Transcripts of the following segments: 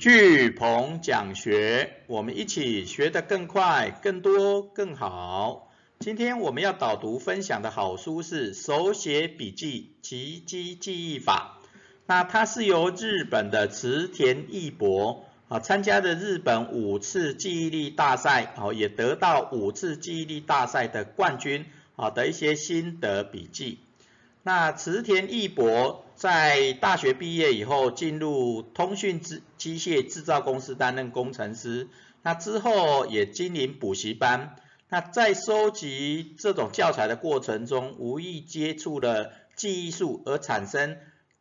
巨鹏讲学，我们一起学得更快、更多、更好。今天我们要导读分享的好书是《手写笔记奇迹记忆法》。那它是由日本的池田义博啊参加的日本五次记忆力大赛，哦也得到五次记忆力大赛的冠军啊的一些心得笔记。那池田义博在大学毕业以后，进入通讯机机械制造公司担任工程师。那之后也经营补习班。那在收集这种教材的过程中，无意接触了记忆术而产生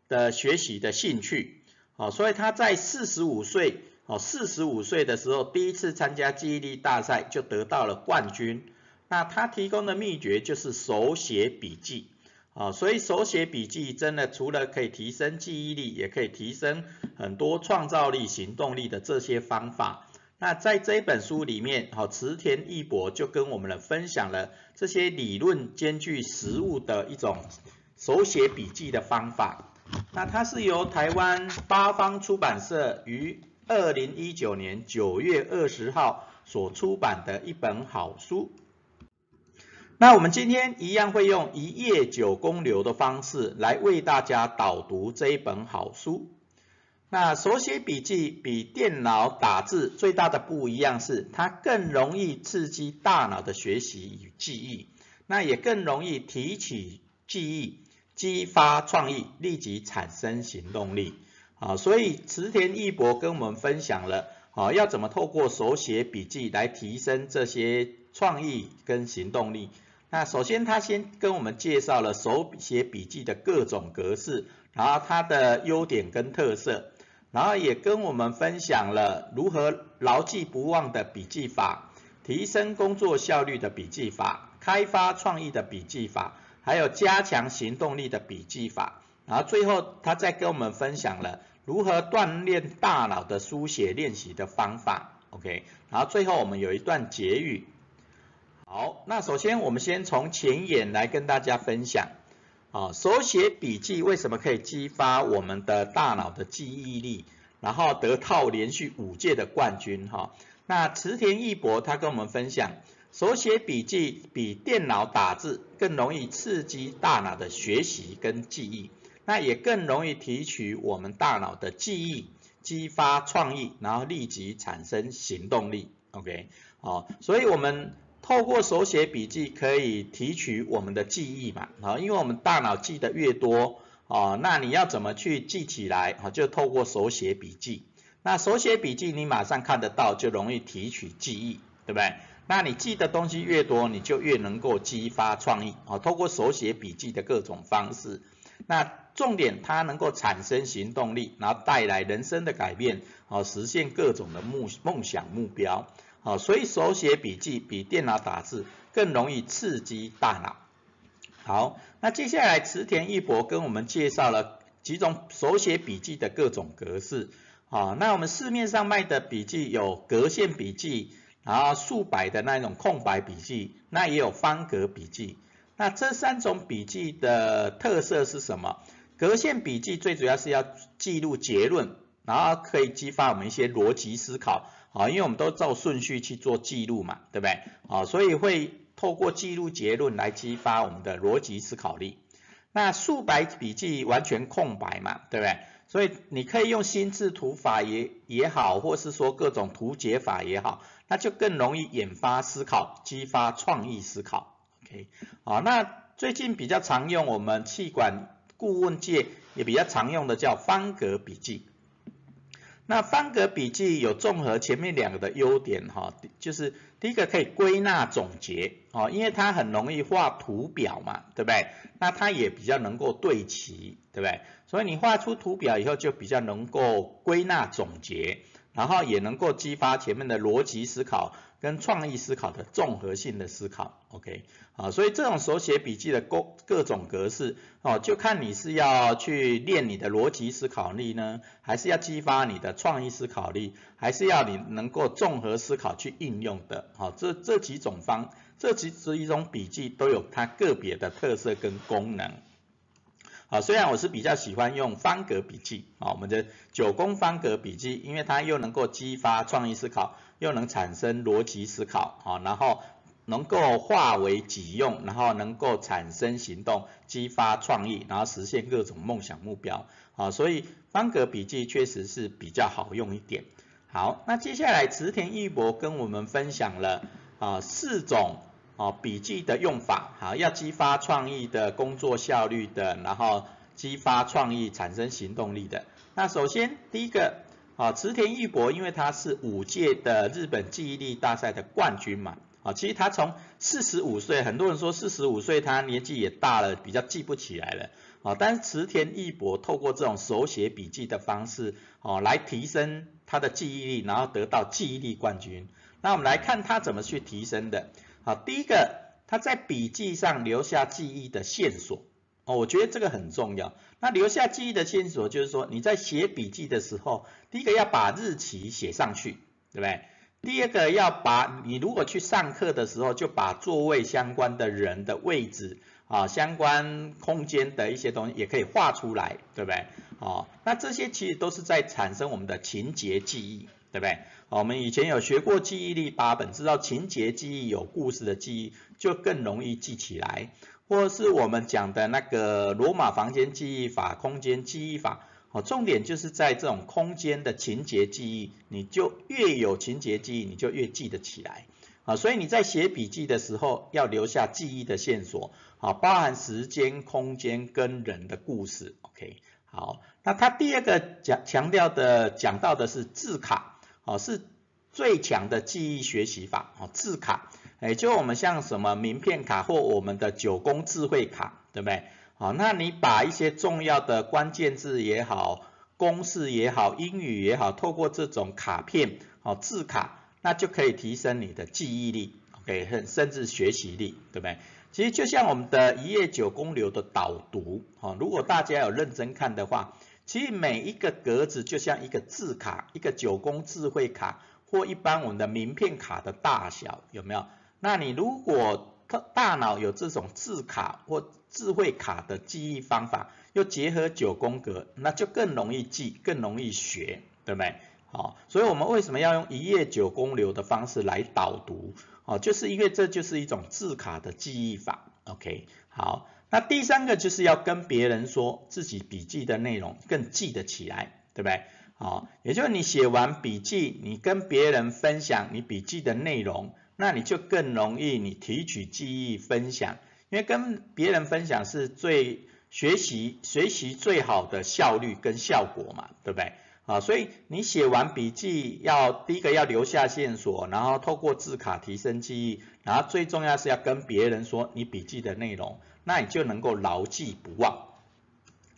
的学习的兴趣。好，所以他在四十五岁，哦，四十五岁的时候，第一次参加记忆力大赛就得到了冠军。那他提供的秘诀就是手写笔记。啊，所以手写笔记真的除了可以提升记忆力，也可以提升很多创造力、行动力的这些方法。那在这本书里面，好，池田义博就跟我们分享了这些理论兼具实物的一种手写笔记的方法。那它是由台湾八方出版社于二零一九年九月二十号所出版的一本好书。那我们今天一样会用一页九公流的方式来为大家导读这一本好书。那手写笔记比电脑打字最大的不一样是，它更容易刺激大脑的学习与记忆，那也更容易提起记忆，激发创意，立即产生行动力。啊，所以池田义博跟我们分享了，啊，要怎么透过手写笔记来提升这些创意跟行动力。那首先，他先跟我们介绍了手写笔记的各种格式，然后它的优点跟特色，然后也跟我们分享了如何牢记不忘的笔记法，提升工作效率的笔记法，开发创意的笔记法，还有加强行动力的笔记法。然后最后，他再跟我们分享了如何锻炼大脑的书写练习的方法。OK，然后最后我们有一段结语。好，那首先我们先从前言来跟大家分享，啊，手写笔记为什么可以激发我们的大脑的记忆力，然后得到连续五届的冠军哈。那池田义博他跟我们分享，手写笔记比电脑打字更容易刺激大脑的学习跟记忆，那也更容易提取我们大脑的记忆，激发创意，然后立即产生行动力。OK，好，所以我们。透过手写笔记可以提取我们的记忆嘛，啊，因为我们大脑记得越多，哦，那你要怎么去记起来？啊，就透过手写笔记。那手写笔记你马上看得到，就容易提取记忆，对不对？那你记的东西越多，你就越能够激发创意，啊，透过手写笔记的各种方式。那重点它能够产生行动力，然后带来人生的改变，啊，实现各种的目梦想目标。好，所以手写笔记比电脑打字更容易刺激大脑。好，那接下来池田一博跟我们介绍了几种手写笔记的各种格式。好，那我们市面上卖的笔记有格线笔记，然后竖白的那种空白笔记，那也有方格笔记。那这三种笔记的特色是什么？格线笔记最主要是要记录结论，然后可以激发我们一些逻辑思考。啊，因为我们都照顺序去做记录嘛，对不对？啊，所以会透过记录结论来激发我们的逻辑思考力。那素白笔记完全空白嘛，对不对？所以你可以用心智图法也也好，或是说各种图解法也好，那就更容易引发思考，激发创意思考。OK，好，那最近比较常用，我们气管顾问界也比较常用的叫方格笔记。那方格笔记有综合前面两个的优点哈，就是第一个可以归纳总结哦，因为它很容易画图表嘛，对不对？那它也比较能够对齐，对不对？所以你画出图表以后就比较能够归纳总结，然后也能够激发前面的逻辑思考。跟创意思考的综合性的思考，OK，啊，所以这种手写笔记的各各种格式，哦，就看你是要去练你的逻辑思考力呢，还是要激发你的创意思考力，还是要你能够综合思考去应用的，好，这这几种方，这几几种笔记都有它个别的特色跟功能。好，虽然我是比较喜欢用方格笔记啊，我们的九宫方格笔记，因为它又能够激发创意思考，又能产生逻辑思考啊，然后能够化为己用，然后能够产生行动，激发创意，然后实现各种梦想目标啊，所以方格笔记确实是比较好用一点。好，那接下来池田义博跟我们分享了啊四种。哦，笔记的用法，好，要激发创意的工作效率的，然后激发创意产生行动力的。那首先第一个，啊，池田义博，因为他是五届的日本记忆力大赛的冠军嘛，啊，其实他从四十五岁，很多人说四十五岁他年纪也大了，比较记不起来了，啊，但是池田义博透过这种手写笔记的方式，哦，来提升他的记忆力，然后得到记忆力冠军。那我们来看他怎么去提升的。好，第一个，他在笔记上留下记忆的线索，我觉得这个很重要。那留下记忆的线索，就是说你在写笔记的时候，第一个要把日期写上去，对不对？第二个要把你如果去上课的时候，就把座位相关的人的位置啊，相关空间的一些东西也可以画出来，对不对？哦，那这些其实都是在产生我们的情节记忆。对不对？我们以前有学过记忆力八本，知道情节记忆有故事的记忆就更容易记起来，或者是我们讲的那个罗马房间记忆法、空间记忆法，哦，重点就是在这种空间的情节记忆，你就越有情节记忆，你就越记得起来，啊，所以你在写笔记的时候要留下记忆的线索，啊，包含时间、空间跟人的故事，OK，好，那他第二个讲强调的讲到的是字卡。哦，是最强的记忆学习法哦，字卡，哎，就我们像什么名片卡或我们的九宫智慧卡，对不对？好，那你把一些重要的关键字也好，公式也好，英语也好，透过这种卡片，哦，字卡，那就可以提升你的记忆力，OK，很甚至学习力，对不对？其实就像我们的一页九宫流的导读，哦，如果大家有认真看的话。其实每一个格子就像一个字卡，一个九宫智慧卡或一般我们的名片卡的大小，有没有？那你如果大脑有这种字卡或智慧卡的记忆方法，又结合九宫格，那就更容易记，更容易学，对不对？好，所以我们为什么要用一页九宫流的方式来导读？哦，就是因为这就是一种字卡的记忆法。OK，好。那第三个就是要跟别人说自己笔记的内容更记得起来，对不对？好，也就是你写完笔记，你跟别人分享你笔记的内容，那你就更容易你提取记忆分享，因为跟别人分享是最学习学习最好的效率跟效果嘛，对不对？啊，所以你写完笔记要第一个要留下线索，然后透过字卡提升记忆，然后最重要是要跟别人说你笔记的内容。那你就能够牢记不忘。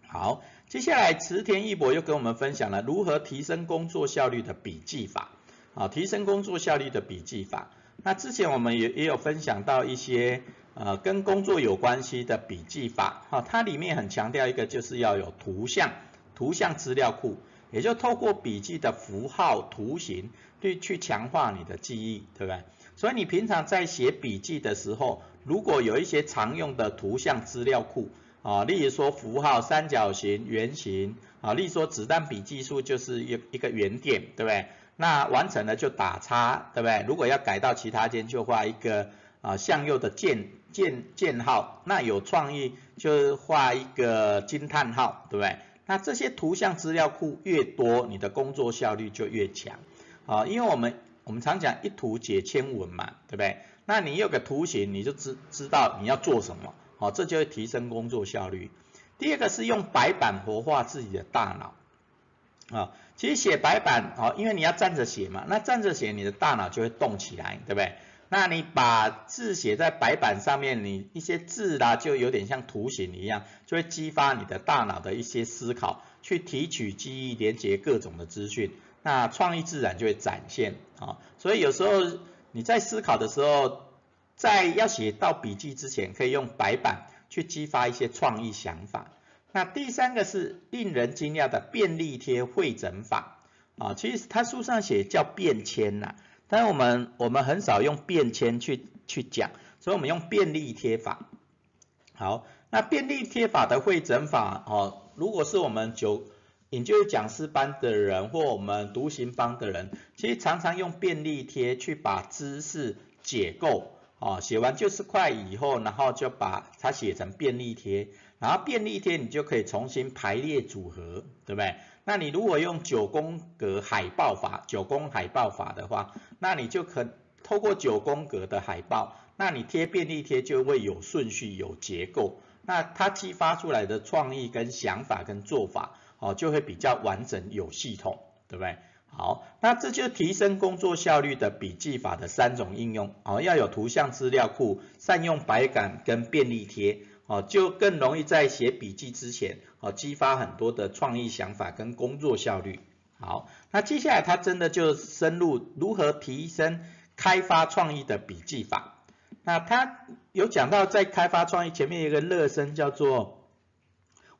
好，接下来池田一博又跟我们分享了如何提升工作效率的笔记法。啊，提升工作效率的笔记法。那之前我们也也有分享到一些呃跟工作有关系的笔记法。哈，它里面很强调一个就是要有图像，图像资料库，也就透过笔记的符号、图形，去去强化你的记忆，对不对？所以你平常在写笔记的时候，如果有一些常用的图像资料库啊，例如说符号、三角形、圆形啊，例如说子弹笔记数就是一一个圆点，对不对？那完成了就打叉，对不对？如果要改到其他间，就画一个啊向右的箭箭箭号。那有创意就画一个惊叹号，对不对？那这些图像资料库越多，你的工作效率就越强啊，因为我们我们常讲一图解千文嘛，对不对？那你有个图形，你就知知道你要做什么，好，这就会提升工作效率。第二个是用白板活化自己的大脑，啊，其实写白板，哦，因为你要站着写嘛，那站着写你的大脑就会动起来，对不对？那你把字写在白板上面，你一些字啦，就有点像图形一样，就会激发你的大脑的一些思考，去提取记忆，连接各种的资讯，那创意自然就会展现，啊，所以有时候。你在思考的时候，在要写到笔记之前，可以用白板去激发一些创意想法。那第三个是令人惊讶的便利贴会诊法啊，其实他书上写叫便签呐，但我们我们很少用便签去去讲，所以我们用便利贴法。好，那便利贴法的会诊法哦，如果是我们九研究讲师班的人或我们独行班的人，其实常常用便利贴去把知识解构哦，写完就是快以后，然后就把它写成便利贴，然后便利贴你就可以重新排列组合，对不对？那你如果用九宫格海报法，九宫海报法的话，那你就可透过九宫格的海报，那你贴便利贴就会有顺序、有结构，那它激发出来的创意跟想法跟做法，哦，就会比较完整、有系统，对不对？好，那这就提升工作效率的笔记法的三种应用，哦，要有图像资料库，善用白板跟便利贴。哦，就更容易在写笔记之前，哦，激发很多的创意想法跟工作效率。好，那接下来他真的就深入如何提升开发创意的笔记法。那他有讲到在开发创意前面有一个热身叫做，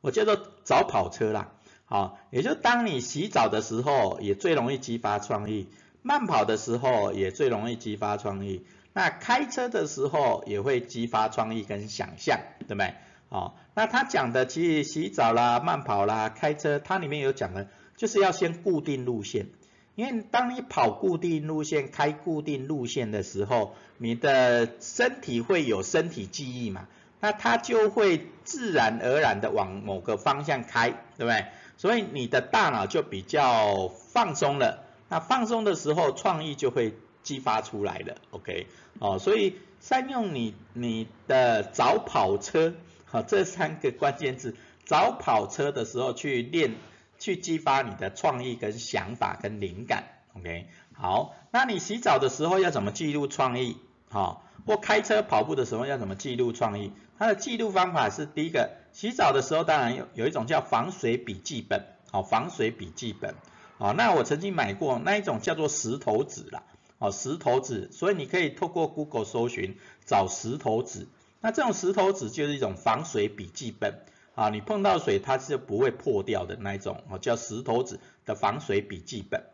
我叫做早跑车啦。好，也就当你洗澡的时候，也最容易激发创意；慢跑的时候，也最容易激发创意。那开车的时候也会激发创意跟想象，对不对？哦，那他讲的其实洗澡啦、慢跑啦、开车，它里面有讲的，就是要先固定路线，因为当你跑固定路线、开固定路线的时候，你的身体会有身体记忆嘛，那它就会自然而然的往某个方向开，对不对？所以你的大脑就比较放松了，那放松的时候，创意就会。激发出来了，OK，哦，所以善用你你的早跑车，好，这三个关键字，早跑车的时候去练，去激发你的创意跟想法跟灵感，OK，好，那你洗澡的时候要怎么记录创意？好，或开车跑步的时候要怎么记录创意？它的记录方法是第一个，洗澡的时候当然有有一种叫防水笔记本，好，防水笔记本，好，那我曾经买过那一种叫做石头纸啦。哦，石头纸，所以你可以透过 Google 搜寻找石头纸。那这种石头纸就是一种防水笔记本啊，你碰到水它是不会破掉的那一种哦，叫石头纸的防水笔记本。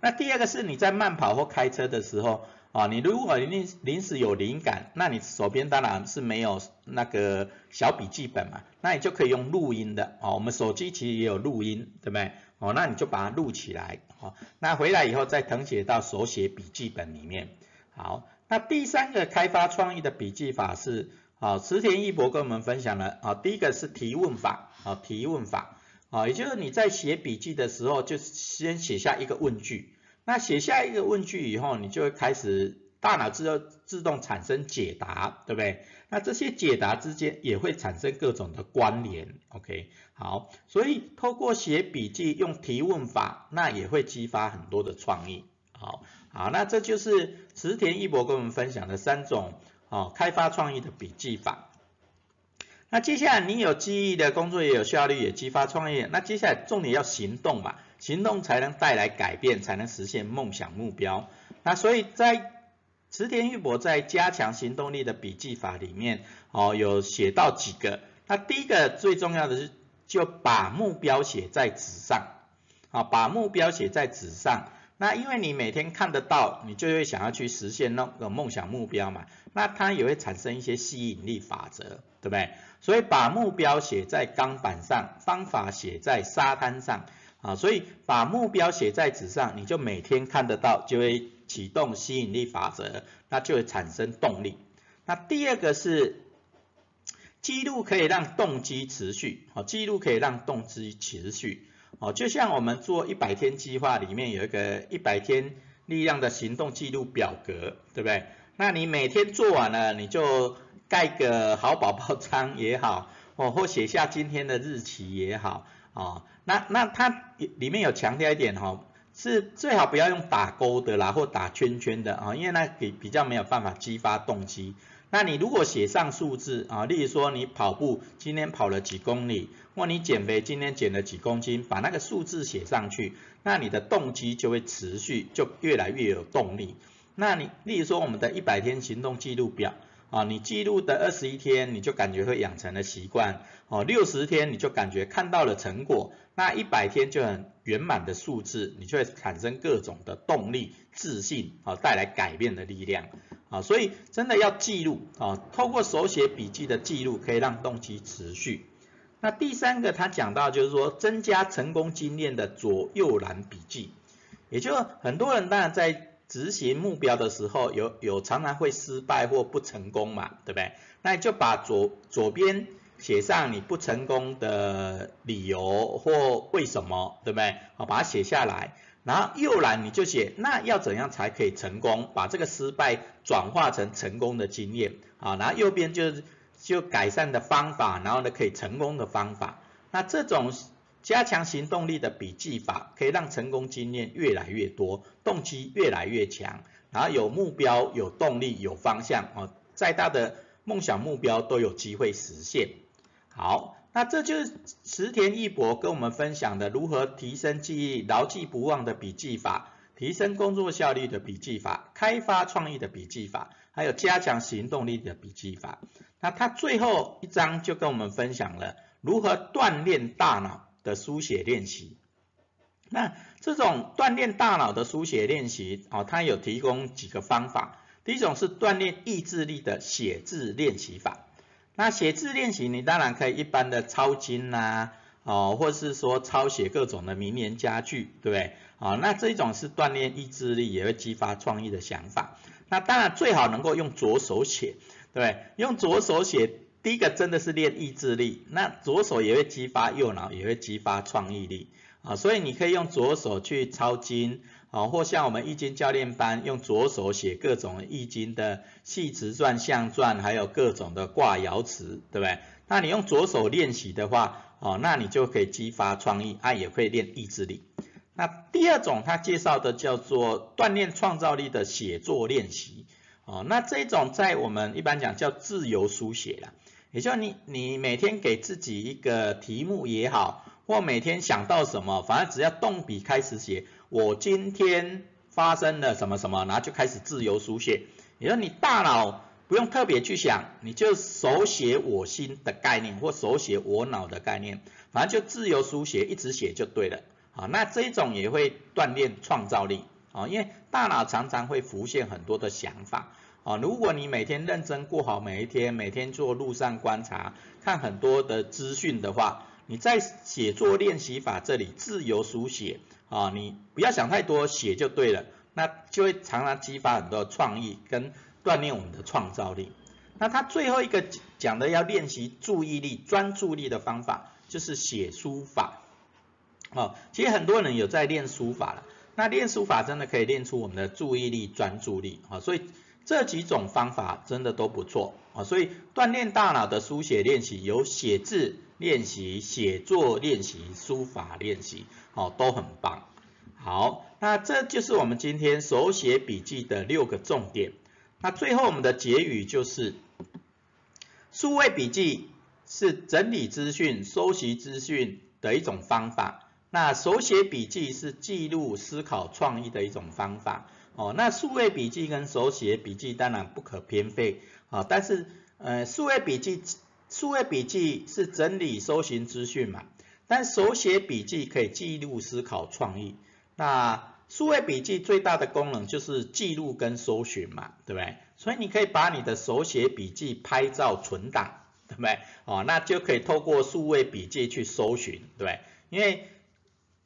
那第二个是你在慢跑或开车的时候啊，你如果临临时有灵感，那你手边当然是没有那个小笔记本嘛，那你就可以用录音的哦，我们手机其实也有录音，对不对？哦，那你就把它录起来，哦，那回来以后再誊写到手写笔记本里面。好，那第三个开发创意的笔记法是，啊，池田一博跟我们分享了，啊，第一个是提问法，啊，提问法，啊，也就是你在写笔记的时候，就先写下一个问句，那写下一个问句以后，你就会开始。大脑自动自动产生解答，对不对？那这些解答之间也会产生各种的关联，OK？好，所以透过写笔记用提问法，那也会激发很多的创意。好，好，那这就是池田一博跟我们分享的三种哦开发创意的笔记法。那接下来你有记忆的工作也有效率，也激发创意。那接下来重点要行动嘛，行动才能带来改变，才能实现梦想目标。那所以在池田玉博在加强行动力的笔记法里面，哦，有写到几个。那第一个最重要的是，就把目标写在纸上，啊，把目标写在纸上。那因为你每天看得到，你就会想要去实现那个梦想目标嘛。那它也会产生一些吸引力法则，对不对？所以把目标写在钢板上，方法写在沙滩上，啊，所以把目标写在纸上，你就每天看得到，就会。启动吸引力法则，那就会产生动力。那第二个是记录可以让动机持续，好，记录可以让动机持续，哦，就像我们做一百天计划里面有一个一百天力量的行动记录表格，对不对？那你每天做完了，你就盖个好宝宝 章也好，哦，或写下今天的日期也好，哦，那那它里面有强调一点哈。是最好不要用打勾的啦，或打圈圈的啊，因为那比比较没有办法激发动机。那你如果写上数字啊，例如说你跑步今天跑了几公里，或你减肥今天减了几公斤，把那个数字写上去，那你的动机就会持续，就越来越有动力。那你例如说我们的一百天行动记录表。啊，你记录的二十一天，你就感觉会养成了习惯，哦，六十天你就感觉看到了成果，那一百天就很圆满的数字，你就会产生各种的动力、自信，啊，带来改变的力量，啊，所以真的要记录啊，透过手写笔记的记录，可以让动机持续。那第三个他讲到就是说，增加成功经验的左右栏笔记，也就很多人当然在执行目标的时候，有有常常会失败或不成功嘛，对不对？那你就把左左边写上你不成功的理由或为什么，对不对？好，把它写下来。然后右栏你就写，那要怎样才可以成功？把这个失败转化成成功的经验啊。然后右边就是就改善的方法，然后呢可以成功的方法。那这种加强行动力的笔记法，可以让成功经验越来越多，动机越来越强，然后有目标、有动力、有方向哦，再大的梦想目标都有机会实现。好。那这就是池田义博跟我们分享的如何提升记忆、牢记不忘的笔记法，提升工作效率的笔记法，开发创意的笔记法，还有加强行动力的笔记法。那他最后一章就跟我们分享了如何锻炼大脑的书写练习。那这种锻炼大脑的书写练习，哦，它有提供几个方法。第一种是锻炼意志力的写字练习法。那写字练习，你当然可以一般的抄经呐，哦，或是说抄写各种的名言佳句，对不对？啊，那这种是锻炼意志力，也会激发创意的想法。那当然最好能够用左手写，对对？用左手写，第一个真的是练意志力，那左手也会激发右脑，也会激发创意力，啊，所以你可以用左手去抄经。啊，或像我们易经教练班，用左手写各种易经的系辞传、象传，还有各种的卦爻辞，对不对？那你用左手练习的话，哦，那你就可以激发创意，啊，也会练意志力。那第二种他介绍的叫做锻炼创造力的写作练习，哦，那这种在我们一般讲叫自由书写啦，也就你你每天给自己一个题目也好，或每天想到什么，反正只要动笔开始写。我今天发生了什么什么，然后就开始自由书写。也就你大脑不用特别去想，你就手写我心的概念或手写我脑的概念，反正就自由书写，一直写就对了。好，那这种也会锻炼创造力啊，因为大脑常常会浮现很多的想法啊。如果你每天认真过好每一天，每天做路上观察，看很多的资讯的话，你在写作练习法这里自由书写。啊，你不要想太多，写就对了，那就会常常激发很多创意跟锻炼我们的创造力。那他最后一个讲的要练习注意力、专注力的方法，就是写书法。哦，其实很多人有在练书法了，那练书法真的可以练出我们的注意力、专注力啊，所以这几种方法真的都不错啊，所以锻炼大脑的书写练习有写字练习、写作练习、书法练习。哦，都很棒。好，那这就是我们今天手写笔记的六个重点。那最后我们的结语就是：数位笔记是整理资讯、收集资讯的一种方法。那手写笔记是记录、思考、创意的一种方法。哦，那数位笔记跟手写笔记当然不可偏废啊。但是，呃，数位笔记，数位笔记是整理、搜寻资讯嘛。但手写笔记可以记录、思考、创意。那数位笔记最大的功能就是记录跟搜寻嘛，对不对？所以你可以把你的手写笔记拍照存档，对不对？哦，那就可以透过数位笔记去搜寻，对不对？因为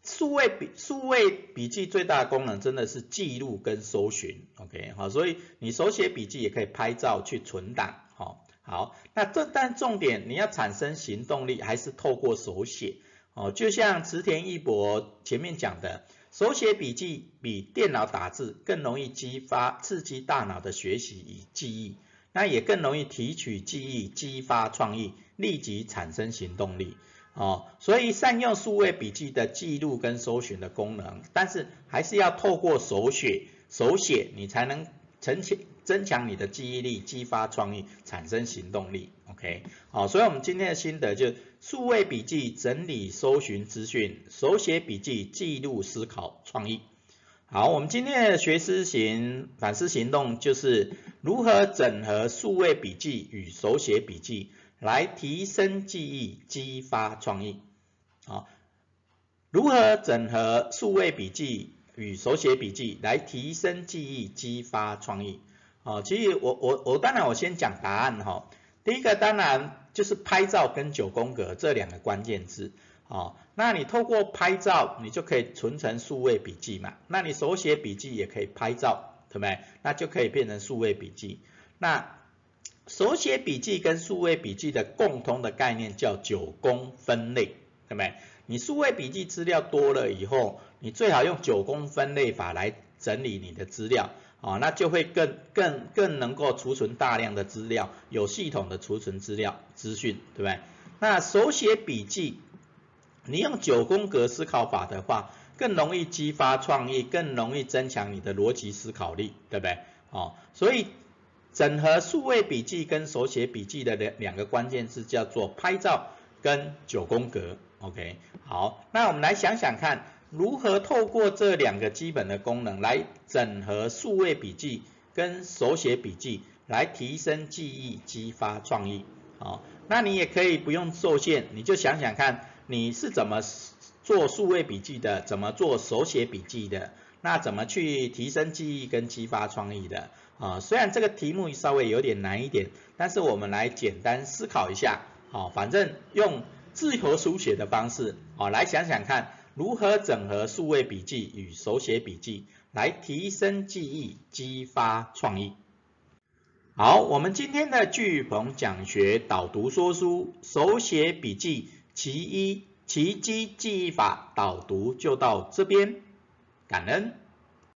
数位笔数位笔记最大的功能真的是记录跟搜寻，OK，好，所以你手写笔记也可以拍照去存档，好，好，那这但重点你要产生行动力，还是透过手写。哦，就像池田一博前面讲的，手写笔记比电脑打字更容易激发、刺激大脑的学习与记忆，那也更容易提取记忆、激发创意、立即产生行动力。哦，所以善用数位笔记的记录跟搜寻的功能，但是还是要透过手写，手写你才能增强增强你的记忆力，激发创意，产生行动力。OK，好，所以我们今天的心得就。数位笔记整理搜寻资讯，手写笔记记录思考创意。好，我们今天的学思行反思行动就是如何整合数位笔记与手写笔记来提升记忆、激发创意。好，如何整合数位笔记与手写笔记来提升记忆、激发创意？哦，其实我我我当然我先讲答案哈。第一个当然就是拍照跟九宫格这两个关键字。哦，那你透过拍照，你就可以存成数位笔记嘛。那你手写笔记也可以拍照，对不对？那就可以变成数位笔记。那手写笔记跟数位笔记的共同的概念叫九宫分类，对不对？你数位笔记资料多了以后，你最好用九宫分类法来整理你的资料，啊，那就会更更更能够储存大量的资料，有系统的储存资料资讯，对不对？那手写笔记。你用九宫格思考法的话，更容易激发创意，更容易增强你的逻辑思考力，对不对？哦，所以整合数位笔记跟手写笔记的两两个关键字叫做拍照跟九宫格，OK？好，那我们来想想看，如何透过这两个基本的功能来整合数位笔记跟手写笔记，来提升记忆，激发创意。好，那你也可以不用受限，你就想想看。你是怎么做数位笔记的？怎么做手写笔记的？那怎么去提升记忆跟激发创意的？啊，虽然这个题目稍微有点难一点，但是我们来简单思考一下，好，反正用自由书写的方式，啊，来想想看如何整合数位笔记与手写笔记，来提升记忆、激发创意。好，我们今天的巨鹏讲学导读说书手写笔记。其一，奇迹记忆法导读就到这边，感恩。